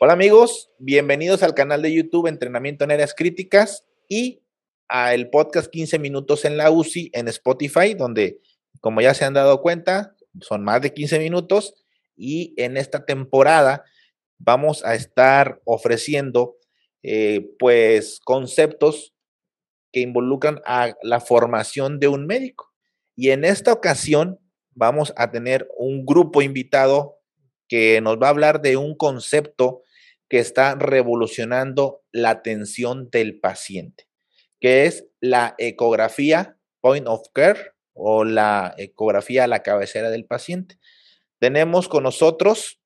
Hola amigos, bienvenidos al canal de YouTube Entrenamiento en Áreas Críticas y al podcast 15 minutos en la UCI en Spotify, donde como ya se han dado cuenta, son más de 15 minutos y en esta temporada vamos a estar ofreciendo eh, pues conceptos que involucran a la formación de un médico. Y en esta ocasión vamos a tener un grupo invitado que nos va a hablar de un concepto que está revolucionando la atención del paciente, que es la ecografía point of care o la ecografía a la cabecera del paciente. Tenemos con nosotros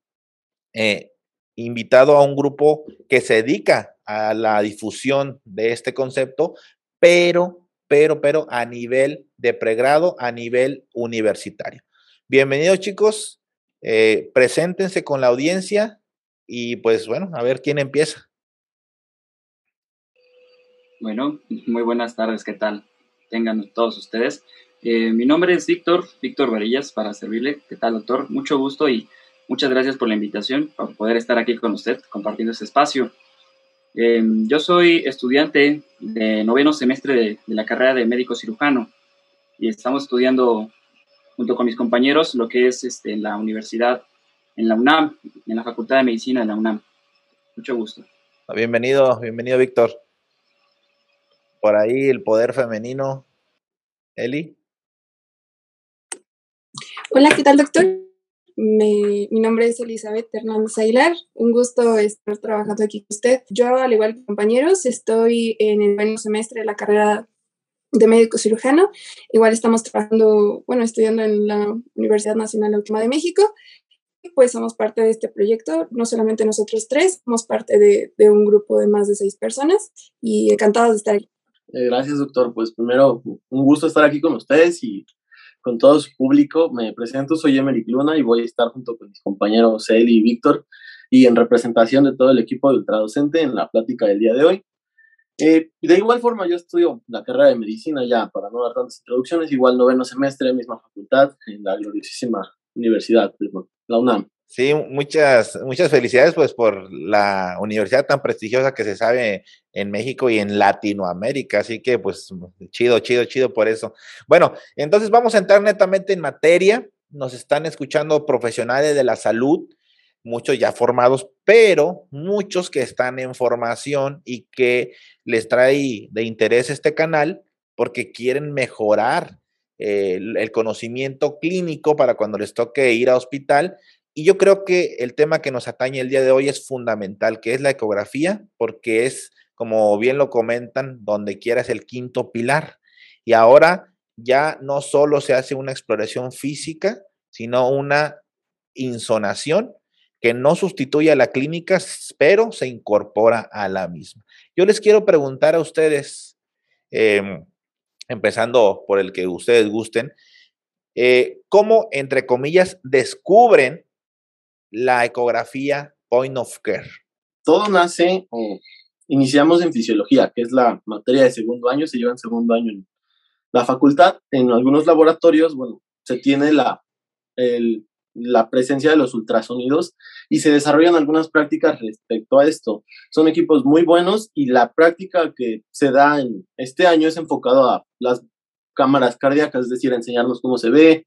eh, invitado a un grupo que se dedica a la difusión de este concepto, pero, pero, pero a nivel de pregrado, a nivel universitario. Bienvenidos chicos, eh, preséntense con la audiencia y pues bueno, a ver quién empieza. Bueno, muy buenas tardes, ¿qué tal? Tengan todos ustedes. Eh, mi nombre es Víctor, Víctor Varillas, para servirle. ¿Qué tal, doctor? Mucho gusto y muchas gracias por la invitación, para poder estar aquí con usted compartiendo este espacio. Eh, yo soy estudiante de noveno semestre de, la carrera de médico cirujano y estamos estudiando junto con mis compañeros lo que es este, en la universidad, en la UNAM, en la Facultad de Medicina de la UNAM. Mucho gusto. Bienvenido, bienvenido Víctor. Por ahí el poder femenino. Eli. Hola, ¿qué tal, doctor? mi nombre es Elizabeth Hernández Aguilar. Un gusto estar trabajando aquí con usted. Yo, al igual que compañeros, estoy en el primer semestre de la carrera de médico cirujano. Igual estamos trabajando, bueno, estudiando en la Universidad Nacional Autónoma de México. Pues somos parte de este proyecto, no solamente nosotros tres, somos parte de, de un grupo de más de seis personas y encantados de estar aquí. Eh, gracias, doctor. Pues primero, un gusto estar aquí con ustedes y con todo su público. Me presento, soy Emery Luna y voy a estar junto con mis compañeros Eli y Víctor y en representación de todo el equipo de ultradocente en la plática del día de hoy. Eh, de igual forma, yo estudio la carrera de medicina ya, para no dar tantas introducciones, igual noveno semestre, misma facultad, en la gloriosísima universidad, la UNAM. Sí, muchas, muchas felicidades pues por la universidad tan prestigiosa que se sabe en México y en Latinoamérica, así que pues chido, chido, chido por eso. Bueno, entonces vamos a entrar netamente en materia. Nos están escuchando profesionales de la salud, muchos ya formados, pero muchos que están en formación y que les trae de interés este canal porque quieren mejorar eh, el conocimiento clínico para cuando les toque ir a hospital y yo creo que el tema que nos atañe el día de hoy es fundamental, que es la ecografía, porque es, como bien lo comentan, donde quiera es el quinto pilar. Y ahora ya no solo se hace una exploración física, sino una insonación que no sustituye a la clínica, pero se incorpora a la misma. Yo les quiero preguntar a ustedes, em, empezando por el que ustedes gusten, eh, ¿cómo, entre comillas, descubren la ecografía point of care? Todo nace, o iniciamos en fisiología, que es la materia de segundo año, se lleva en segundo año la facultad. En algunos laboratorios, bueno, se tiene la, la presencia de los ultrasonidos y se desarrollan algunas prácticas respecto a esto. Son equipos muy buenos y la práctica que se da en este año es enfocado a las cámaras cardíacas, es decir, enseñarnos cómo se ve,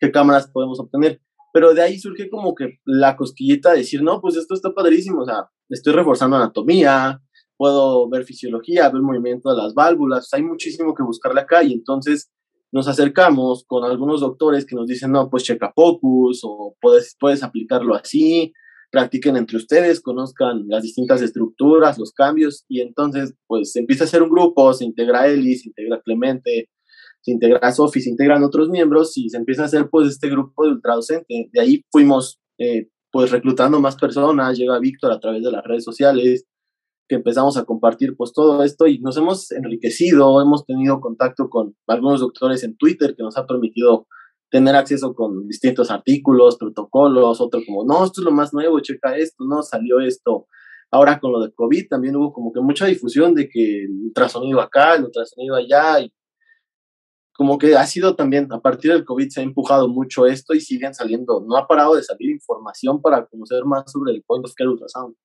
qué cámaras podemos obtener pero de ahí surge como que la cosquillita de decir, no, pues esto está padrísimo, o sea, estoy reforzando anatomía, puedo ver fisiología, ver movimiento de las válvulas, hay muchísimo que buscarle acá y entonces nos acercamos con algunos doctores que nos dicen, no, pues checa focus o puedes, puedes aplicarlo así, practiquen entre ustedes, conozcan las distintas estructuras, los cambios y entonces pues empieza a hacer un grupo, se integra Eli, se integra Clemente, se integra Sofi, se integran otros miembros y se empieza a hacer pues este grupo de ultradocente. De ahí fuimos eh, pues reclutando más personas, llega Víctor a través de las redes sociales, que empezamos a compartir pues todo esto y nos hemos enriquecido, hemos tenido contacto con algunos doctores en Twitter que nos ha permitido tener acceso con distintos artículos, protocolos, otro como, no, esto es lo más nuevo, checa esto, no, salió esto. Ahora con lo de COVID también hubo como que mucha difusión de que el ultrasonido acá, el ultrasonido allá, y como que ha sido también, a partir del COVID se ha empujado mucho esto y siguen saliendo, no ha parado de salir información para conocer más sobre el point of care ultrasound.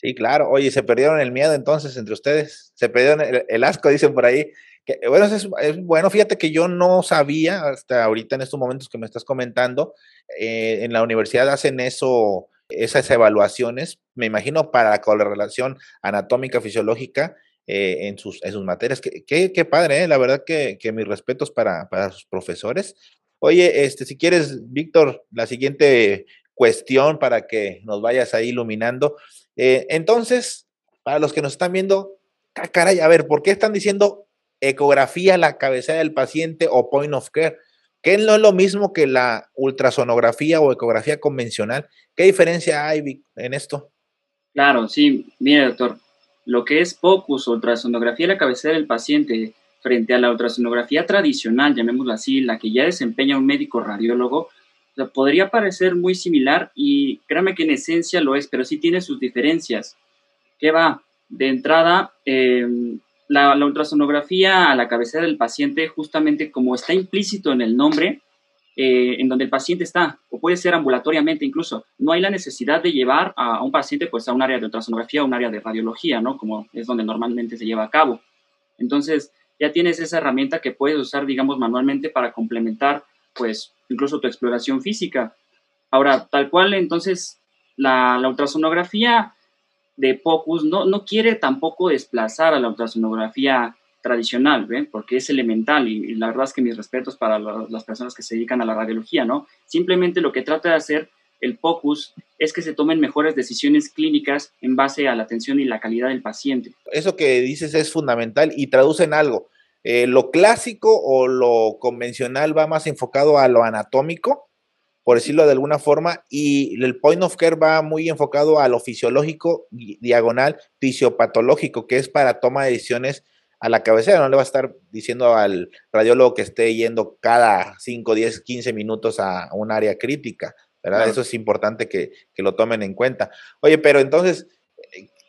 Sí, claro. Oye, ¿se perdieron el miedo entonces entre ustedes? ¿Se perdieron el, asco, dicen por ahí? Que, bueno, es, bueno, fíjate que yo no sabía hasta ahorita en estos momentos que me estás comentando, eh, en la universidad hacen eso, esas evaluaciones, me imagino para la relación anatómica, fisiológica, eh, en, sus, en sus materias. Qué, qué, padre, ¿eh? la verdad que, que mis respetos para, para sus profesores. Oye, este, si quieres, Víctor, la siguiente cuestión para que nos vayas ahí iluminando. Eh, entonces, para los que nos están viendo, ah, caray, a ver, ¿por qué están diciendo ecografía la cabecera del paciente o point of care? ¿Qué no es lo mismo que la ultrasonografía o ecografía convencional? ¿Qué diferencia hay en esto? Claro, sí, mire, doctor, lo que es POCUS, ultrasonografía de la cabecera del paciente, frente a la ultrasonografía tradicional, llamémoslo así, la que ya desempeña un médico radiólogo, podría parecer muy similar y créame que en esencia lo es, pero sí tiene sus diferencias. ¿Qué va? De entrada, em, la, ultrasonografía a la cabecera del paciente, justamente como está implícito en el nombre, eh, en donde el paciente está, o puede ser ambulatoriamente incluso, no hay la necesidad de llevar a, un paciente pues a un área de ultrasonografía o un área de radiología, ¿no? Como es donde normalmente se lleva a cabo. Entonces, ya tienes esa herramienta que puedes usar, digamos, manualmente para complementar pues incluso tu exploración física. Ahora, tal cual, entonces, la, ultrasonografía de POCUS no, no quiere tampoco desplazar a la ultrasonografía tradicional, ¿ven? porque es elemental y, la verdad es que mis respetos para las personas que se dedican a la radiología, ¿no? Simplemente lo que trata de hacer el POCUS es que se tomen mejores decisiones clínicas en base a la atención y la calidad del paciente. Eso que dices es fundamental y traduce en algo. Eh, lo clásico o lo convencional va más enfocado a lo anatómico, por decirlo de alguna forma, y el point of care va muy enfocado a lo fisiológico, diagonal, fisiopatológico, que es para toma de decisiones a la cabecera. No le va a estar diciendo al radiólogo que esté yendo cada 5, 10, 15 minutos a un área crítica, ¿verdad? Eso es importante que, que lo tomen en cuenta. Oye, pero entonces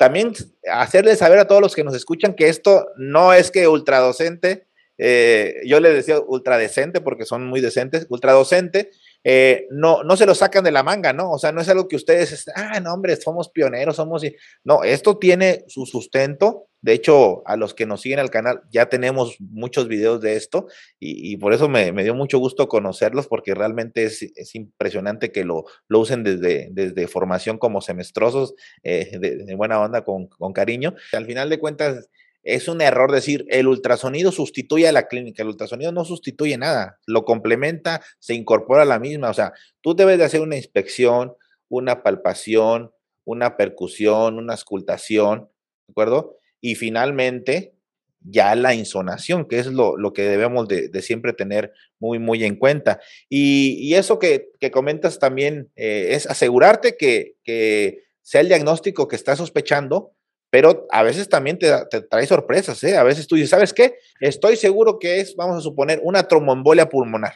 también hacerles saber a todos los que nos escuchan que esto no es que ultradocente, eh, yo les decía ultradecente porque son muy decentes, ultradocente, eh, no, no se lo sacan de la manga, ¿no? O sea, no es algo que ustedes, ah, no, hombre, somos pioneros, somos... No, esto tiene su sustento. De hecho, a los que nos siguen al canal ya tenemos muchos videos de esto y, por eso me, dio mucho gusto conocerlos porque realmente es, impresionante que lo, usen desde, formación como semestrosos, eh, de, buena onda, con, con cariño. Al final de cuentas, es un error decir el ultrasonido sustituye a la clínica. El ultrasonido no sustituye nada, lo complementa, se incorpora a la misma. O sea, tú debes de hacer una inspección, una palpación, una percusión, una escultación, ¿de acuerdo? Y finalmente, ya la insonación, que es lo, que debemos de, siempre tener muy, muy en cuenta. Y, eso que, comentas también eh, es asegurarte que, que sea el diagnóstico que estás sospechando, pero a veces también te, trae sorpresas, ¿eh? A veces tú dices, ¿sabes qué? Estoy seguro que es, vamos a suponer, una tromboembolia pulmonar.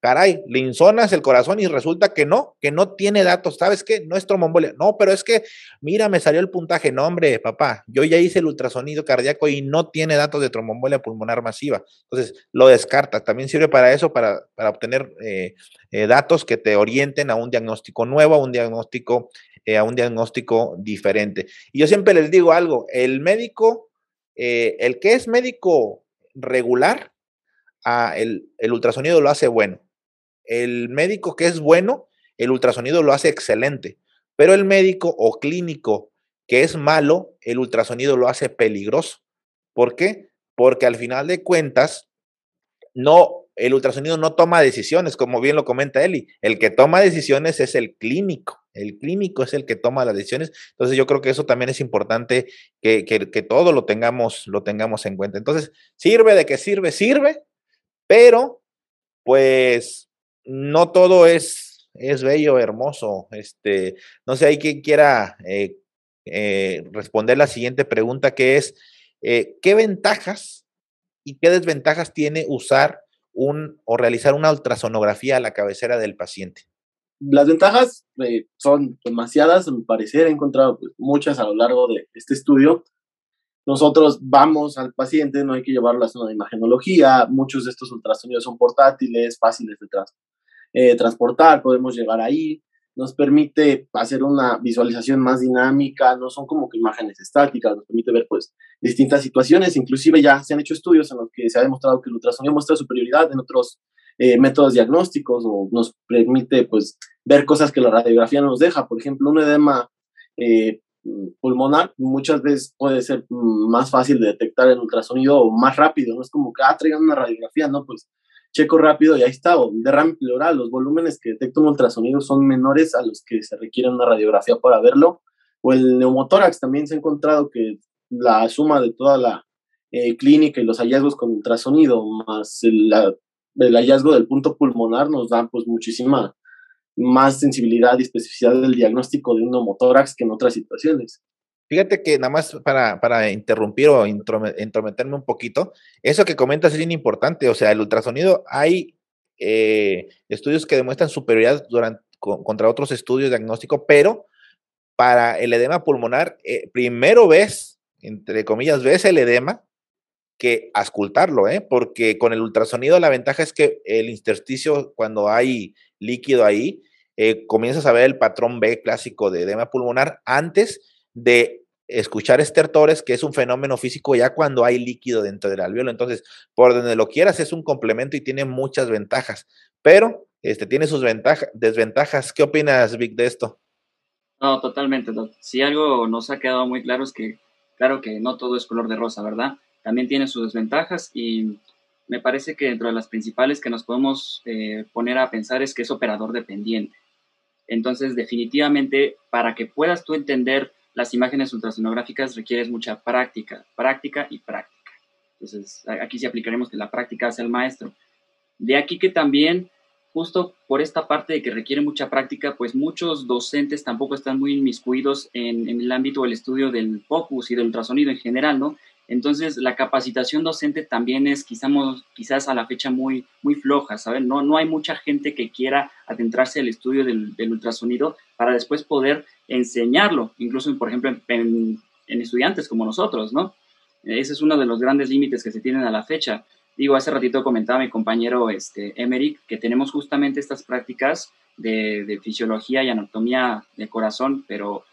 Caray, le insonas el corazón y resulta que no, que no tiene datos. ¿Sabes qué? No es tromboembolia. No, pero es que, mira, me salió el puntaje. No, hombre, papá, yo ya hice el ultrasonido cardíaco y no tiene datos de tromboembolia pulmonar masiva. Entonces, lo descarta. También sirve para eso, para, para obtener eh, eh, datos que te orienten a un diagnóstico nuevo, a un diagnóstico eh, a un diagnóstico diferente. Y yo siempre les digo algo, el médico, el que es médico regular, ah, el, el ultrasonido lo hace bueno. El médico que es bueno, el ultrasonido lo hace excelente. Pero el médico o clínico que es malo, el ultrasonido lo hace peligroso. ¿Por qué? Porque al final de cuentas, no, el ultrasonido no toma decisiones, como bien lo comenta Eli. El que toma decisiones es el clínico. El clínico es el que toma las decisiones. Entonces yo creo que eso también es importante que, que, todo lo tengamos, lo tengamos en cuenta. Entonces, sirve de que sirve, sirve, pero pues no todo es, es bello, hermoso. Este, no sé, hay quien quiera eh, eh, responder la siguiente pregunta que es, eh, ¿qué ventajas y qué desventajas tiene usar un o realizar una ultrasonografía a la cabecera del paciente? Las ventajas son demasiadas, a mi parecer, he encontrado pues, muchas a lo largo de este estudio. Nosotros vamos al paciente, no hay que llevarlo a la zona de imagenología, muchos de estos ultrasonidos son portátiles, fáciles de eh, transportar, podemos llegar ahí. nos permite hacer una visualización más dinámica, no son como que imágenes estáticas, nos permite ver pues distintas situaciones, inclusive ya se han hecho estudios en los que se ha demostrado que el ultrasonido muestra superioridad en otros eh, métodos diagnósticos o nos permite pues ver cosas que la radiografía nos deja, por ejemplo, un edema eh, pulmonar muchas veces puede ser más fácil de detectar en ultrasonido o más rápido, no es como que, ah, traigan una radiografía, no, pues checo rápido y ahí está, o derrame pleural, los volúmenes que detecta un ultrasonido son menores a los que se requiere una radiografía para verlo, o el neumotórax también se ha encontrado que la suma de toda la eh, clínica y los hallazgos con ultrasonido más el, hallazgo del punto pulmonar nos da pues muchísima más sensibilidad y especificidad del diagnóstico de un neumotórax que en otras situaciones. Fíjate que nada más para, para interrumpir o intrometerme un poquito, eso que comentas es bien importante. O sea, el ultrasonido, hay eh, estudios que demuestran superioridad contra otros estudios diagnósticos, pero para el edema pulmonar, eh, primero ves, entre comillas, ves el edema que ascultarlo, ¿eh? porque con el ultrasonido la ventaja es que el intersticio, cuando hay líquido ahí, eh, comienzas a ver el patrón B clásico de edema pulmonar antes de escuchar estertores, que es un fenómeno físico ya cuando hay líquido dentro del alveolo. Entonces, por donde lo quieras, es un complemento y tiene muchas ventajas, pero este, tiene sus ventajas, desventajas. ¿Qué opinas, Vic, de esto? No, totalmente. Si algo nos ha quedado muy claro es que, claro que no todo es color de rosa, ¿verdad? También tiene sus desventajas y me parece que dentro de las principales que nos podemos eh, poner a pensar es que es operador dependiente. Entonces, definitivamente, para que puedas tú entender las imágenes ultrasonográficas requieres mucha práctica, práctica y práctica. Entonces, aquí sí aplicaremos que la práctica hace el maestro. De aquí que también, justo por esta parte de que requiere mucha práctica, pues muchos docentes tampoco están muy inmiscuidos en, en el ámbito del estudio del focus y del ultrasonido en general, ¿no? Entonces, la capacitación docente también es quizás, a la fecha muy, floja, ¿saben? No, no hay mucha gente que quiera adentrarse al estudio del, ultrasonido para después poder enseñarlo, incluso, por ejemplo, en, estudiantes como nosotros, ¿no? Ese es uno de los grandes límites que se tienen a la fecha. Digo, hace ratito comentaba mi compañero este, Emerick que tenemos justamente estas prácticas de, de fisiología y anatomía del corazón, pero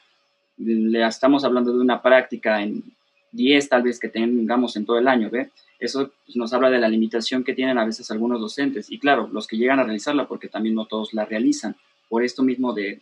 le estamos hablando de una práctica en 10 tal vez que tengamos en todo el año, ¿ve? Eso pues, nos habla de la limitación que tienen a veces algunos docentes y claro, los que llegan a realizarla, porque también no todos la realizan, por esto mismo de,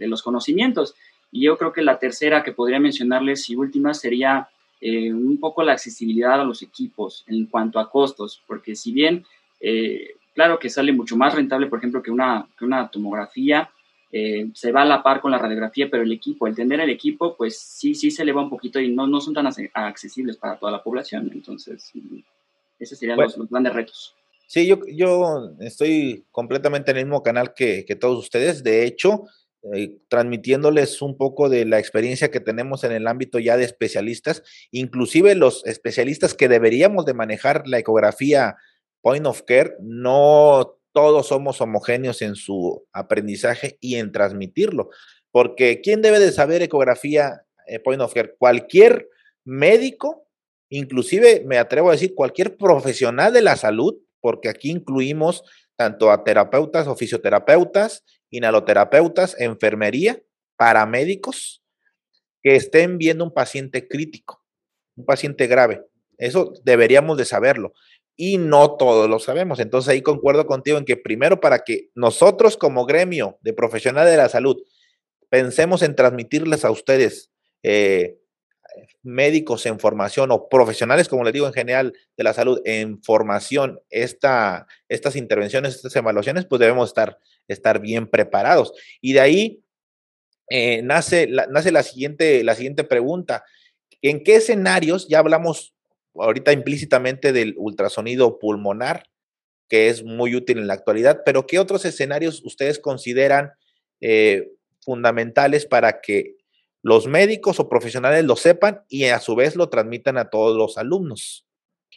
los conocimientos. Y yo creo que la tercera que podría mencionarles y última sería eh, un poco la accesibilidad a los equipos en cuanto a costos, porque si bien, eh, claro que sale mucho más rentable, por ejemplo, que una, que una tomografía, eh, se va a la par con la radiografía, pero el equipo, el tener el equipo, pues sí, sí se eleva un poquito y no, no son tan accesibles para toda la población. Entonces, esos serían los, grandes retos. Sí, yo, yo estoy completamente en el mismo canal que, que todos ustedes. De hecho, eh, transmitiéndoles un poco de la experiencia que tenemos en el ámbito ya de especialistas, inclusive los especialistas que deberíamos de manejar la ecografía point of care, no todos somos homogéneos en su aprendizaje y en transmitirlo. Porque ¿quién debe de saber ecografía eh, point of care? Cualquier médico, inclusive me atrevo a decir cualquier profesional de la salud, porque aquí incluimos tanto a terapeutas o fisioterapeutas, inhaloterapeutas, enfermería, paramédicos, que estén viendo un paciente crítico, un paciente grave. Eso deberíamos de saberlo y no todos lo sabemos. Entonces ahí concuerdo contigo en que primero para que nosotros como gremio de profesionales de la salud pensemos en transmitirles a ustedes eh, médicos en formación o profesionales, como les digo en general, de la salud en formación, esta, estas intervenciones, estas evaluaciones, pues debemos estar, estar bien preparados. Y de ahí eh, nace, nace la, siguiente, la siguiente pregunta. ¿En qué escenarios, ya hablamos ahorita implícitamente del ultrasonido pulmonar, que es muy útil en la actualidad, pero ¿qué otros escenarios ustedes consideran eh, fundamentales para que los médicos o profesionales lo sepan y a su vez lo transmitan a todos los alumnos?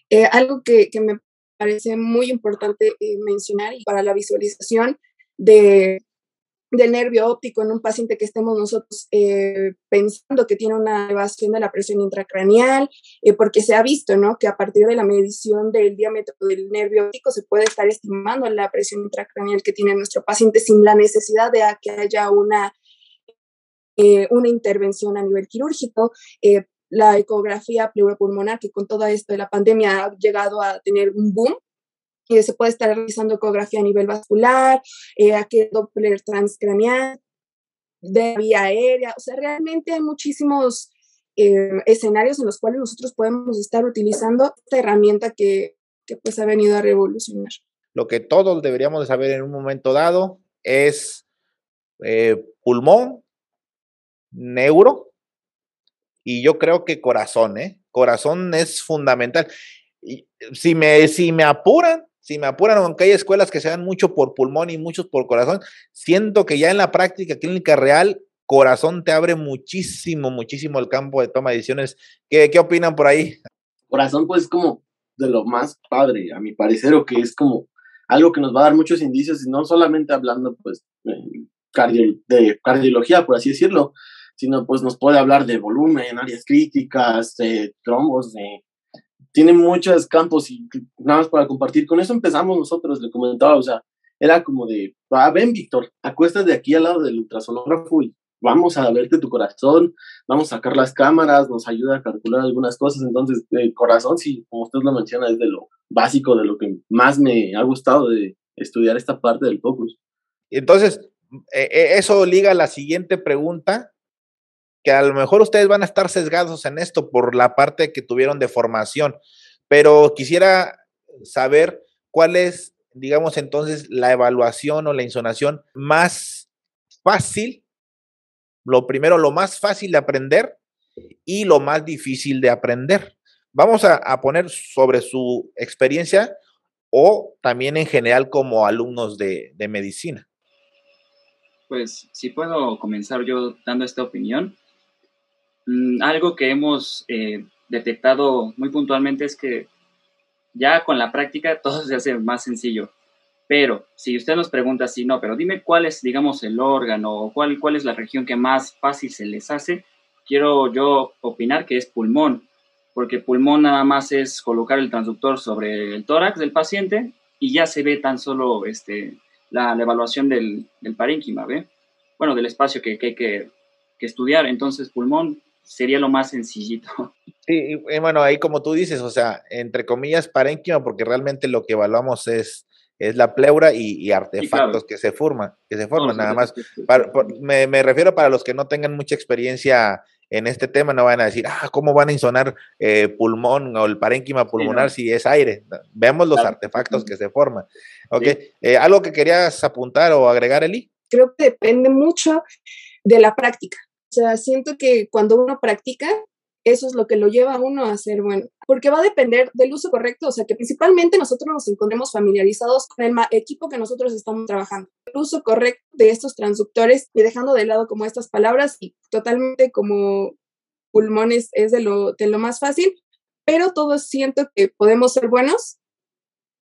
Eh, algo que, me parece muy importante eh, mencionar para la visualización de del nervio óptico en un paciente que estemos nosotros eh, pensando que tiene una elevación de la presión intracraneal, eh, porque se ha visto, ¿no? Que a partir de la medición del diámetro del nervio óptico se puede estar estimando la presión intracraneal que tiene nuestro paciente sin la necesidad de que haya una, eh, una intervención a nivel quirúrgico. la ecografía pleuropulmonar, que con todo esto de la pandemia ha llegado a tener un boom, se puede estar realizando ecografía a nivel vascular, eh, aquí Doppler transcranial, de vía aérea, o sea, realmente hay muchísimos eh, escenarios en los cuales nosotros podemos estar utilizando esta herramienta que, que pues ha venido a revolucionar. Lo que todos deberíamos de saber en un momento dado es eh, pulmón, neuro, y yo creo que corazón, ¿eh? Corazón es fundamental. Y si me, si me apuran, si me apuran, aunque hay escuelas que se dan mucho por pulmón y muchos por corazón, siento que ya en la práctica clínica real, corazón te abre muchísimo, muchísimo el campo de toma de decisiones. ¿Qué, qué opinan por ahí? Corazón, pues, como de lo más padre, a mi parecer, o que es como algo que nos va a dar muchos indicios, y no solamente hablando, pues, de cardiología, por así decirlo, sino pues nos puede hablar de volumen, áreas críticas, de trombos, de tiene muchos campos y nada más para compartir. Con eso empezamos nosotros, le comentaba, o sea, era como de, ah, ven Víctor, acuéstate aquí al lado del ultrasonógrafo y vamos a verte tu corazón, vamos a sacar las cámaras, nos ayuda a calcular algunas cosas. Entonces, el corazón, sí, como usted lo menciona, es de lo básico, de lo que más me ha gustado de estudiar esta parte del focus. Entonces, e, e, eso liga a la siguiente pregunta, que a lo mejor ustedes van a estar sesgados en esto por la parte que tuvieron de formación, pero quisiera saber cuál es, digamos entonces, la evaluación o la insonación más fácil, lo primero, lo más fácil de aprender y lo más difícil de aprender. Vamos a, poner sobre su experiencia o también en general como alumnos de, de medicina. Pues si puedo comenzar yo dando esta opinión. Mm, algo que hemos eh, detectado muy puntualmente es que ya con la práctica todo se hace más sencillo. Pero si usted nos pregunta si no, pero dime cuál es, digamos, el órgano o cuál, cuál es la región que más fácil se les hace, quiero yo opinar que es pulmón, porque pulmón nada más es colocar el transductor sobre el tórax del paciente y ya se ve tan solo este, la, evaluación del, del parénquima, ¿ve? Bueno, del espacio que, hay que, que estudiar. Entonces, pulmón sería lo más sencillito. Sí, y bueno, ahí como tú dices, o sea, entre comillas, parénquima, porque realmente lo que evaluamos es, es la pleura y, artefactos que se forman, que se forman, nada más. me, refiero para los que no tengan mucha experiencia en este tema, no van a decir, ah, ¿cómo van a insonar eh, pulmón o el parénquima pulmonar si es aire? Veamos los artefactos que se forman. Ok, eh, ¿algo que querías apuntar o agregar, Eli? Creo que depende mucho de la práctica. O sea, siento que cuando uno practica, eso es lo que lo lleva a uno a ser bueno, porque va a depender del uso correcto, o sea, que principalmente nosotros nos encontremos familiarizados con el equipo que nosotros estamos trabajando. El uso correcto de estos transductores y dejando de lado como estas palabras y totalmente como pulmones es de lo, de lo más fácil, pero todos siento que podemos ser buenos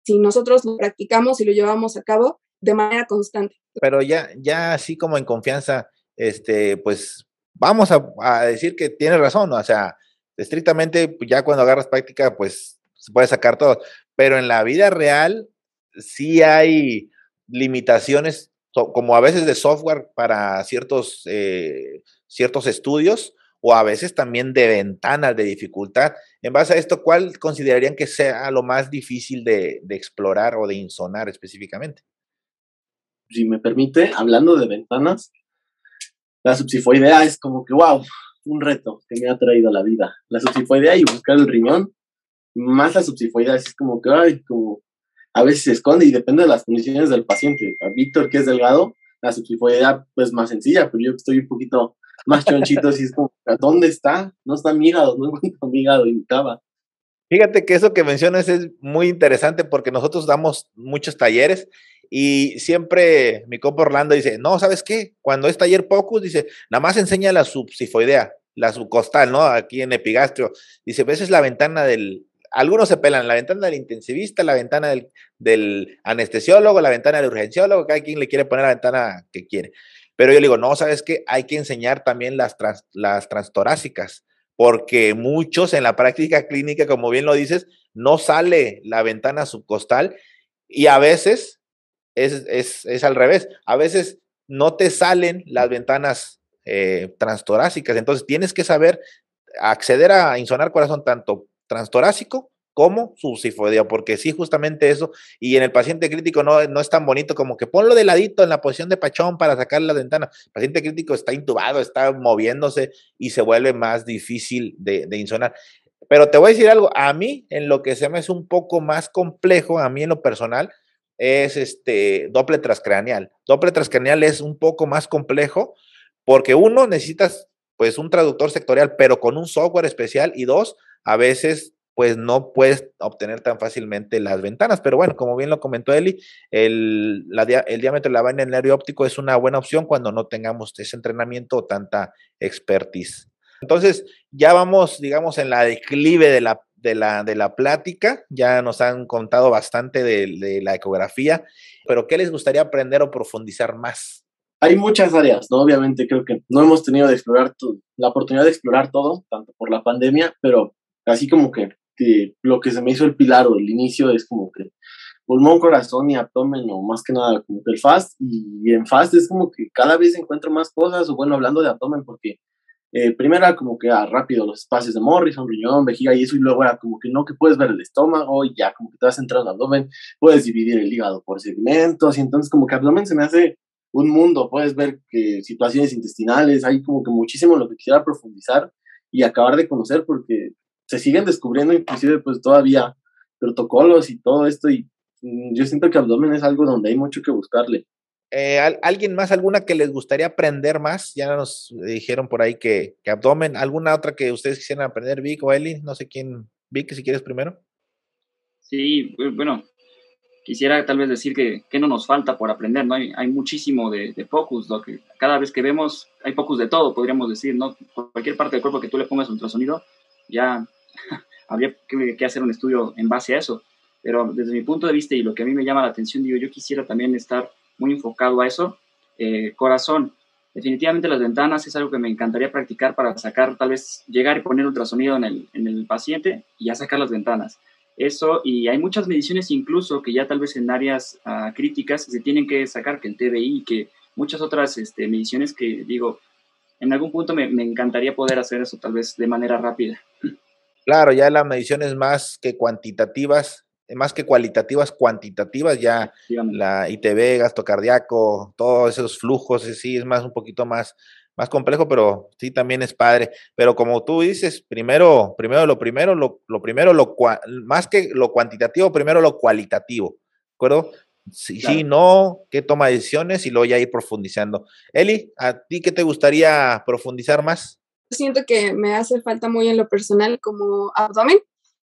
si nosotros lo practicamos y lo llevamos a cabo de manera constante. Pero ya, ya así como en confianza, este, pues vamos a, decir que tiene razón, o sea, estrictamente pues, ya cuando agarras práctica, pues se puede sacar todo, pero en la vida real sí hay limitaciones, como a veces de software para ciertos, eh, ciertos estudios o a veces también de ventanas de dificultad. En base a esto, ¿cuál considerarían que sea lo más difícil de explorar o de insonar específicamente? Si me permite, hablando de ventanas, la subsifoidea es como que, wow, un reto que me ha traído la vida. La subsifoidea y buscar el riñón, más la subsifoidea es como que, ay, como a veces se esconde y depende de las condiciones del paciente. A Víctor, que es delgado, la subsifoidea pues más sencilla, pero yo estoy un poquito más chonchito, así es como, ¿dónde está? No está mi hígado, no encuentro mi hígado y estaba. Fíjate que eso que mencionas es muy interesante porque nosotros damos muchos talleres y siempre mi compa Orlando dice, no, ¿sabes qué? Cuando es taller POCUS, dice, nada más enseña la subsifoidea, la subcostal, ¿no? Aquí en epigastrio. Dice, esa es la ventana del, algunos se pelan, la ventana del intensivista, la ventana del, del, anestesiólogo, la ventana del urgenciólogo, cada quien le quiere poner la ventana que quiere. Pero yo le digo, no, ¿sabes qué? Hay que enseñar también las, las transtorácicas, porque muchos en la práctica clínica, como bien lo dices, no sale la ventana subcostal y a veces es, es, al revés. A veces no te salen las ventanas eh, transtorácicas. Entonces tienes que saber acceder a insonar corazón tanto transtorácico como subsifoideo, porque sí, justamente eso, y en el paciente crítico no, no es tan bonito como que ponlo de ladito en la posición de pachón para sacar la ventana. El paciente crítico está intubado, está moviéndose y se vuelve más difícil de, de insonar. Pero te voy a decir algo, a mí en lo que se me hace un poco más complejo, a mí en lo personal, es este doble transcraneal. Doble transcraneal es un poco más complejo porque uno, necesitas pues un traductor sectorial, pero con un software especial y dos, a veces pues no puedes obtener tan fácilmente las ventanas. Pero bueno, como bien lo comentó Eli, el, el diámetro de la vaina del nervio óptico es una buena opción cuando no tengamos ese entrenamiento o tanta expertise. Entonces, ya vamos, digamos, en la declive de la, de la, de la plática, ya nos han contado bastante de, la ecografía, pero ¿qué les gustaría aprender o profundizar más? Hay muchas áreas, ¿no? Obviamente creo que no hemos tenido de explorar la oportunidad de explorar todo, tanto por la pandemia, pero así como que lo que se me hizo el pilar o el inicio es como que pulmón, corazón y abdomen, o más que nada como el fast, y en fast es como que cada vez encuentro más cosas, o bueno, hablando de abdomen, porque eh, primero era como que ah, rápido los espacios de Morrison, riñón, vejiga y eso, y luego era como que no, que puedes ver el estómago, y ya como que te vas a entrar al abdomen, puedes dividir el hígado por segmentos, y entonces como que abdomen se me hace un mundo, puedes ver que situaciones intestinales, hay como que muchísimo lo que quisiera profundizar y acabar de conocer, porque se siguen descubriendo inclusive pues todavía protocolos y todo esto y mm, yo siento que abdomen es algo donde hay mucho que buscarle. Eh, ¿Alguien más, alguna que les gustaría aprender más? Ya nos dijeron por ahí que, que abdomen. ¿Alguna otra que ustedes quisieran aprender, Vic o Eli? No sé quién. Vic, si quieres primero. Sí, bueno, quisiera tal vez decir que, que no nos falta por aprender, ¿no? Hay, hay muchísimo de, de, focus, lo que cada vez que vemos hay focus de todo, podríamos decir, ¿no? cualquier parte del cuerpo que tú le pongas ultrasonido, ya habría que, hacer un estudio en base a eso. Pero desde mi punto de vista y lo que a mí me llama la atención, digo, yo quisiera también estar muy enfocado a eso. Eh, corazón, definitivamente las ventanas es algo que me encantaría practicar para sacar, tal vez llegar y poner ultrasonido en el, en el paciente y ya sacar las ventanas. Eso, y hay muchas mediciones incluso que ya tal vez en áreas uh, críticas se tienen que sacar, que el TBI, que muchas otras este, mediciones que digo, en algún punto me, me encantaría poder hacer eso tal vez de manera rápida. Claro, ya las mediciones más que cuantitativas, más que cualitativas, cuantitativas, ya la ITB, gasto cardíaco, todos esos flujos, sí, es más un poquito más, más complejo, pero sí también es padre. Pero como tú dices, primero, primero lo primero, lo, lo primero, lo más que lo cuantitativo, primero lo cualitativo, ¿de acuerdo? Sí, sí, no, qué toma decisiones y luego ya ir profundizando. Eli, ¿a ti qué te gustaría profundizar más? siento que me hace falta muy en lo personal como abdomen.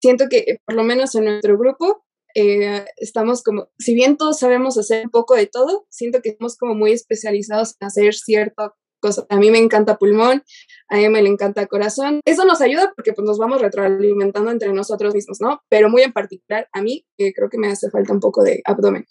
Siento que por lo menos en nuestro grupo eh, estamos como, si bien todos sabemos hacer un poco de todo, siento que estamos como muy especializados en hacer cierta cosa. A mí me encanta pulmón, a me le encanta corazón. Eso nos ayuda porque pues nos vamos retroalimentando entre nosotros mismos, ¿no? Pero muy en particular a mí eh, creo que me hace falta un poco de abdomen.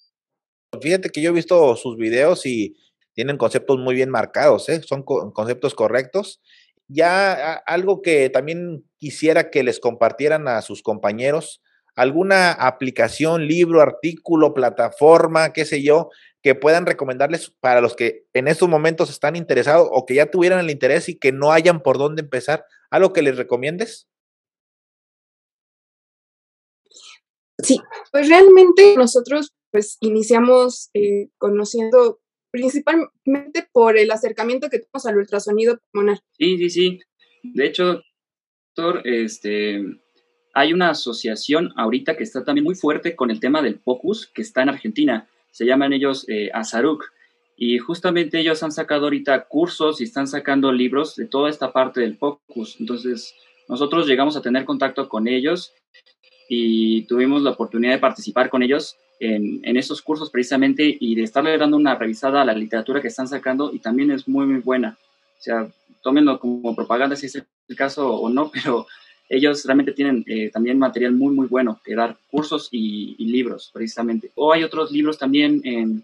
Fíjate que yo he visto sus videos y tienen conceptos muy bien marcados, ¿eh? son conceptos correctos ya algo que también quisiera que les compartieran a sus compañeros, alguna aplicación, libro, artículo, plataforma, qué sé yo, que puedan recomendarles para los que en estos momentos están interesados o que ya tuvieran el interés y que no hayan por dónde empezar. ¿Algo que les recomiendes? Sí, pues realmente nosotros pues iniciamos eh, conociendo principalmente por el acercamiento que tenemos al ultrasonido pulmonar. Sí, sí, sí. De hecho, doctor, este, hay una asociación ahorita que está también muy fuerte con el tema del POCUS, que está en Argentina. Se llaman ellos eh, Azaruk. Y justamente ellos han sacado ahorita cursos y están sacando libros de toda esta parte del POCUS. Entonces, nosotros llegamos a tener contacto con ellos y tuvimos la oportunidad de participar con ellos en, en esos cursos precisamente y de estarle dando una revisada a la literatura que están sacando y también es muy, muy buena. O sea, tómenlo como propaganda si es el caso o no, pero ellos realmente tienen eh, también material muy, muy bueno que dar cursos y, libros precisamente. O hay otros libros también en,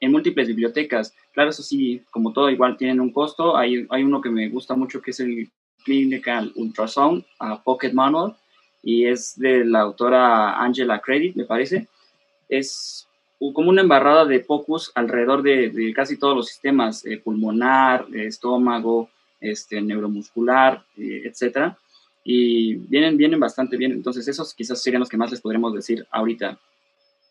en múltiples bibliotecas. Claro, eso sí, como todo, igual tienen un costo. Hay, hay uno que me gusta mucho que es el Clinical Ultrasound a Pocket Manual y es de la autora Angela Credit, me parece. Es como una embarrada de pocus alrededor de, casi todos los sistemas, eh, pulmonar, estómago, este, neuromuscular, eh, etcétera. Y vienen, vienen bastante bien. Entonces, esos quizás serían los que más les podremos decir ahorita.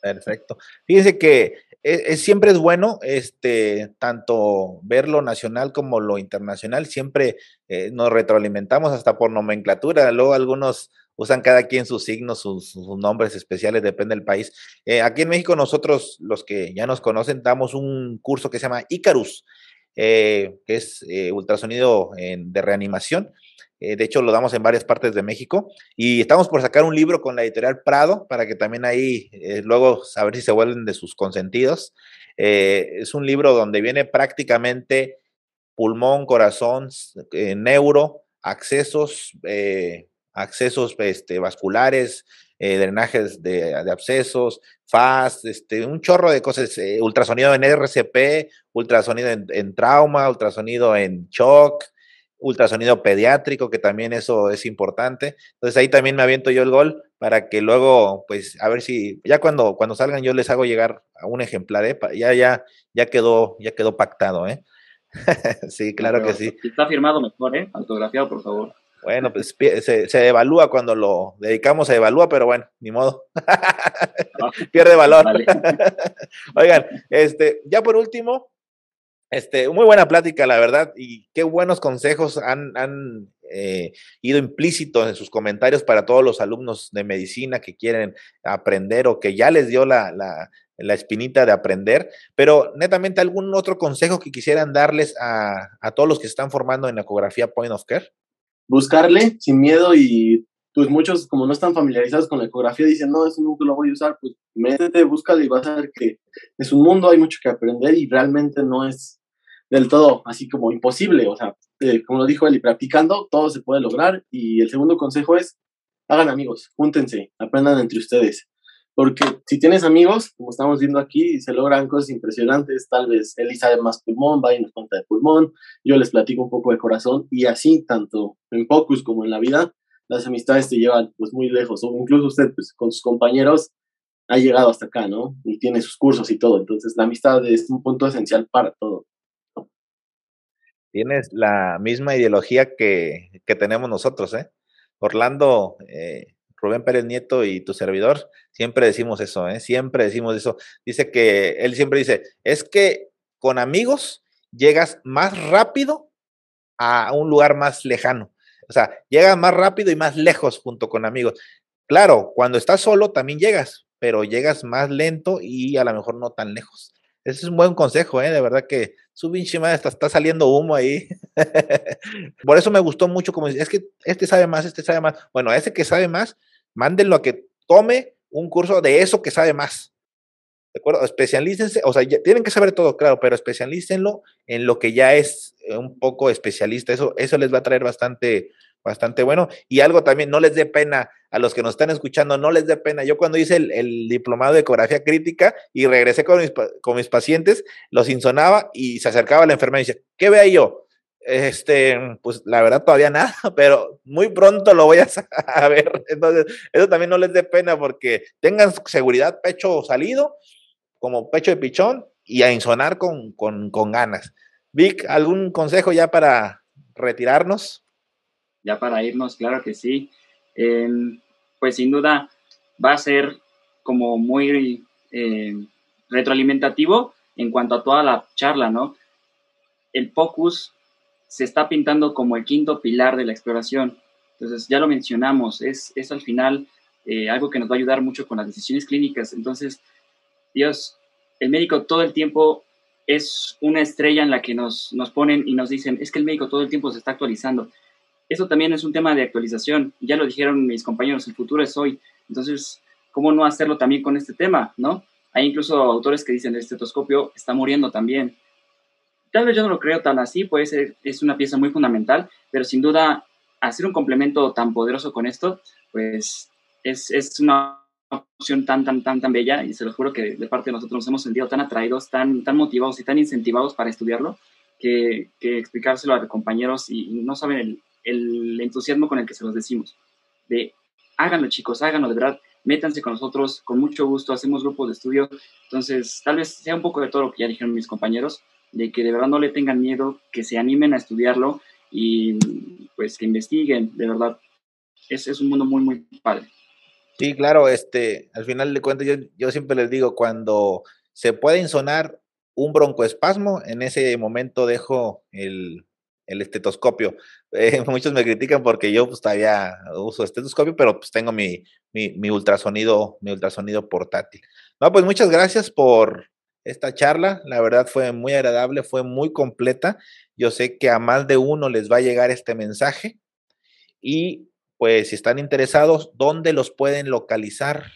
Perfecto. Fíjense que es, siempre es bueno, este, tanto ver lo nacional como lo internacional, siempre eh, nos retroalimentamos hasta por nomenclatura. Luego algunos usan cada quien sus signos, sus, nombres especiales, depende del país. Eh, aquí en México nosotros, los que ya nos conocen, damos un curso que se llama Icarus, eh, que es ultrasonido de reanimación. De hecho, lo damos en varias partes de México y estamos por sacar un libro con la editorial Prado para que también ahí luego saber si se vuelven de sus consentidos. es un libro donde viene prácticamente pulmón, corazón, neuro, accesos, accesos este, vasculares, eh, drenajes de, abscesos, FAS, este, un chorro de cosas, eh, ultrasonido en RCP, ultrasonido en, trauma, ultrasonido en shock, ultrasonido pediátrico, que también eso es importante. Entonces ahí también me aviento yo el gol para que luego, pues, a ver si, ya cuando, cuando salgan yo les hago llegar a un ejemplar, ¿eh? ya, ya, ya quedó, ya quedó pactado, ¿eh? sí, claro que sí. Está firmado mejor, ¿eh? Autografiado, por favor. Bueno, pues se, evalúa cuando lo dedicamos a evalúa, pero bueno, ni modo. Pierde valor. Oigan, este, ya por último, este, muy buena plática, la verdad, y qué buenos consejos han, han eh, ido implícitos en sus comentarios para todos los alumnos de medicina que quieren aprender o que ya les dio la, la, la espinita de aprender, pero netamente algún otro consejo que quisieran darles a, a todos los que están formando en ecografía Point of Care buscarle sin miedo y pues muchos como no están familiarizados con la ecografía dicen, no, eso nunca lo voy a usar, pues métete, búscale y vas a ver que es un mundo, hay mucho que aprender y realmente no es del todo así como imposible, o sea, eh, como lo dijo Eli, practicando todo se puede lograr y el segundo consejo es, hagan amigos, júntense, aprendan entre ustedes. Porque si tienes amigos, como estamos viendo aquí, se logran cosas impresionantes. Tal vez Eli sabe más pulmón, va y nos cuenta de pulmón. Yo les platico un poco de corazón. Y así, tanto en Pocus como en la vida, las amistades te llevan pues muy lejos. O incluso usted pues, con sus compañeros ha llegado hasta acá, ¿no? Y tiene sus cursos y todo. Entonces, la amistad es un punto esencial para todo. Tienes la misma ideología que, que tenemos nosotros, ¿eh? Orlando, eh, Rubén Pérez Nieto y tu servidor, siempre decimos eso, ¿eh? Siempre decimos eso. Dice que, él siempre dice, es que con amigos llegas más rápido a un lugar más lejano. O sea, llegas más rápido y más lejos junto con amigos. Claro, cuando estás solo también llegas, pero llegas más lento y a lo mejor no tan lejos. Ese es un buen consejo, ¿eh? De verdad que su pinche está, saliendo humo ahí. Por eso me gustó mucho, como es que este sabe más, este sabe más. Bueno, ese que sabe más, mándenlo a que tome un curso de eso que sabe más. ¿De acuerdo? Especialícense, o sea, tienen que saber todo, claro, pero especialícenlo en lo que ya es eh, un poco especialista. Eso, eso les va a traer bastante, bastante bueno. Y algo también, no les dé pena a los que nos están escuchando, no les dé pena. Yo cuando hice el, diplomado de ecografía crítica y regresé con mis, con mis pacientes, los insonaba y se acercaba a la enfermera y dice, ¿qué vea yo? Este, pues la verdad todavía nada, pero muy pronto lo voy a, ver. Entonces, eso también no les dé pena porque tengan seguridad, pecho salido, como pecho de pichón y a insonar con, con, ganas. Vic, ¿algún consejo ya para retirarnos? Ya para irnos, claro que sí. Em, pues sin duda va a ser como muy eh, retroalimentativo en cuanto a toda la charla, ¿no? El focus se está pintando como el quinto pilar de la exploración. Entonces, ya lo mencionamos, es, es al final eh, algo que nos va a ayudar mucho con las decisiones clínicas. Entonces, Dios, el médico todo el tiempo es una estrella en la que nos, nos ponen y nos dicen, es que el médico todo el tiempo se está actualizando. Eso también es un tema de actualización. Ya lo dijeron mis compañeros, el futuro es hoy. Entonces, ¿cómo no hacerlo también con este tema? ¿no? Hay incluso autores que dicen el estetoscopio está muriendo también. Tal vez yo no lo creo tan así, puede ser, es una pieza muy fundamental, pero sin duda hacer un complemento tan poderoso con esto, pues es, es una opción tan, tan, tan, tan bella y se lo juro que de parte de nosotros nos hemos sentido tan atraídos, tan, tan motivados y tan incentivados para estudiarlo que, que explicárselo a compañeros y, no saben el, el, entusiasmo con el que se los decimos. De háganlo chicos, háganlo de verdad, métanse con nosotros, con mucho gusto, hacemos grupos de estudio. Entonces, tal vez sea un poco de todo lo que ya dijeron mis compañeros, de que de verdad no le tengan miedo, que se animen a estudiarlo y pues que investiguen, de verdad. Es, es un mundo muy, muy padre. Sí, claro, este, al final de cuentas, yo, yo siempre les digo, cuando se puede insonar un broncoespasmo, en ese momento dejo el, el estetoscopio. Eh, muchos me critican porque yo pues, todavía uso estetoscopio, pero pues tengo mi, mi, ultrasonido, mi ultrasonido portátil. No, pues muchas gracias por esta charla. La verdad fue muy agradable, fue muy completa. Yo sé que a más de uno les va a llegar este mensaje. Y pues si están interesados, ¿dónde los pueden localizar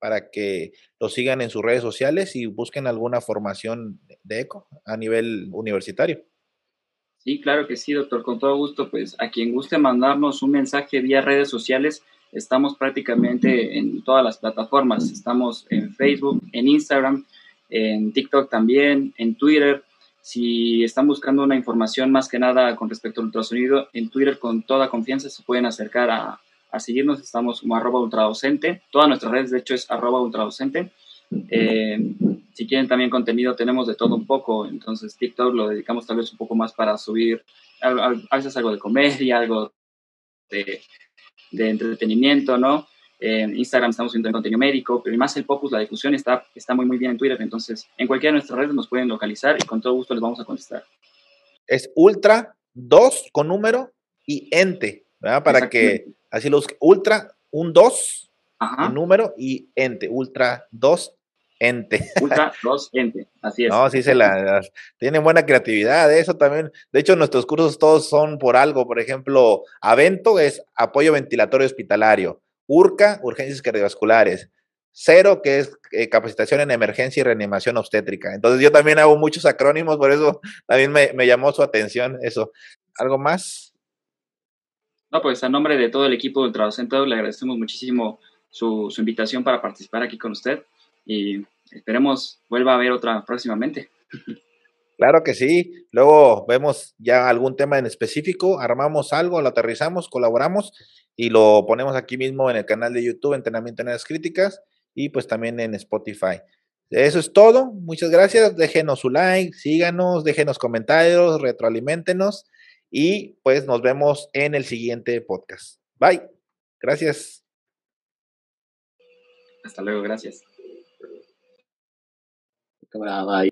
para que los sigan en sus redes sociales y busquen alguna formación de ECO a nivel universitario? Sí, claro que sí, doctor, con todo gusto. Pues a quien guste mandarnos un mensaje vía redes sociales, estamos prácticamente en todas las plataformas. Estamos en Facebook, en Instagram, en TikTok también, en Twitter, si están buscando una información más que nada con respecto al ultrasonido, en Twitter con toda confianza se pueden acercar a, seguirnos. Estamos como arroba ultradocente. Todas nuestras redes, de hecho, es arroba ultradocente. Eh, si quieren también contenido, tenemos de todo un poco. Entonces, TikTok lo dedicamos tal vez un poco más para subir a, veces algo de comedia, algo de, de entretenimiento, ¿no? En Instagram estamos subiendo contenido médico, pero más el focus, la difusión está, está muy, muy bien en Twitter. Entonces, en cualquiera de nuestras redes nos pueden localizar y con todo gusto les vamos a contestar. Es Ultra 2 con número y ente, ¿verdad? Para que así los Ultra, un 2, un número y ente, Ultra 2 ente. Ultra 2 ente, así es. No, sí se la, tienen buena creatividad, eso también. De hecho, nuestros cursos todos son por algo. Por ejemplo, Avento es apoyo ventilatorio hospitalario. URCA, urgencias cardiovasculares. Cero, que es eh, capacitación en emergencia y reanimación obstétrica. Entonces yo también hago muchos acrónimos, por eso también me, llamó su atención eso. ¿Algo más? No, pues a nombre de todo el equipo de Ultradocente le agradecemos muchísimo su, su invitación para participar aquí con usted y esperemos vuelva a haber otra próximamente. Claro que sí. Luego vemos ya algún tema en específico, armamos algo, lo aterrizamos, colaboramos y lo ponemos aquí mismo en el canal de YouTube, Entrenamiento en las Críticas, y pues también en Spotify. Eso es todo. Muchas gracias. Déjenos su like, síganos, déjenos comentarios, retroalimentenos y pues nos vemos en el siguiente podcast. Bye. Gracias. Hasta luego, gracias. だから、まあ、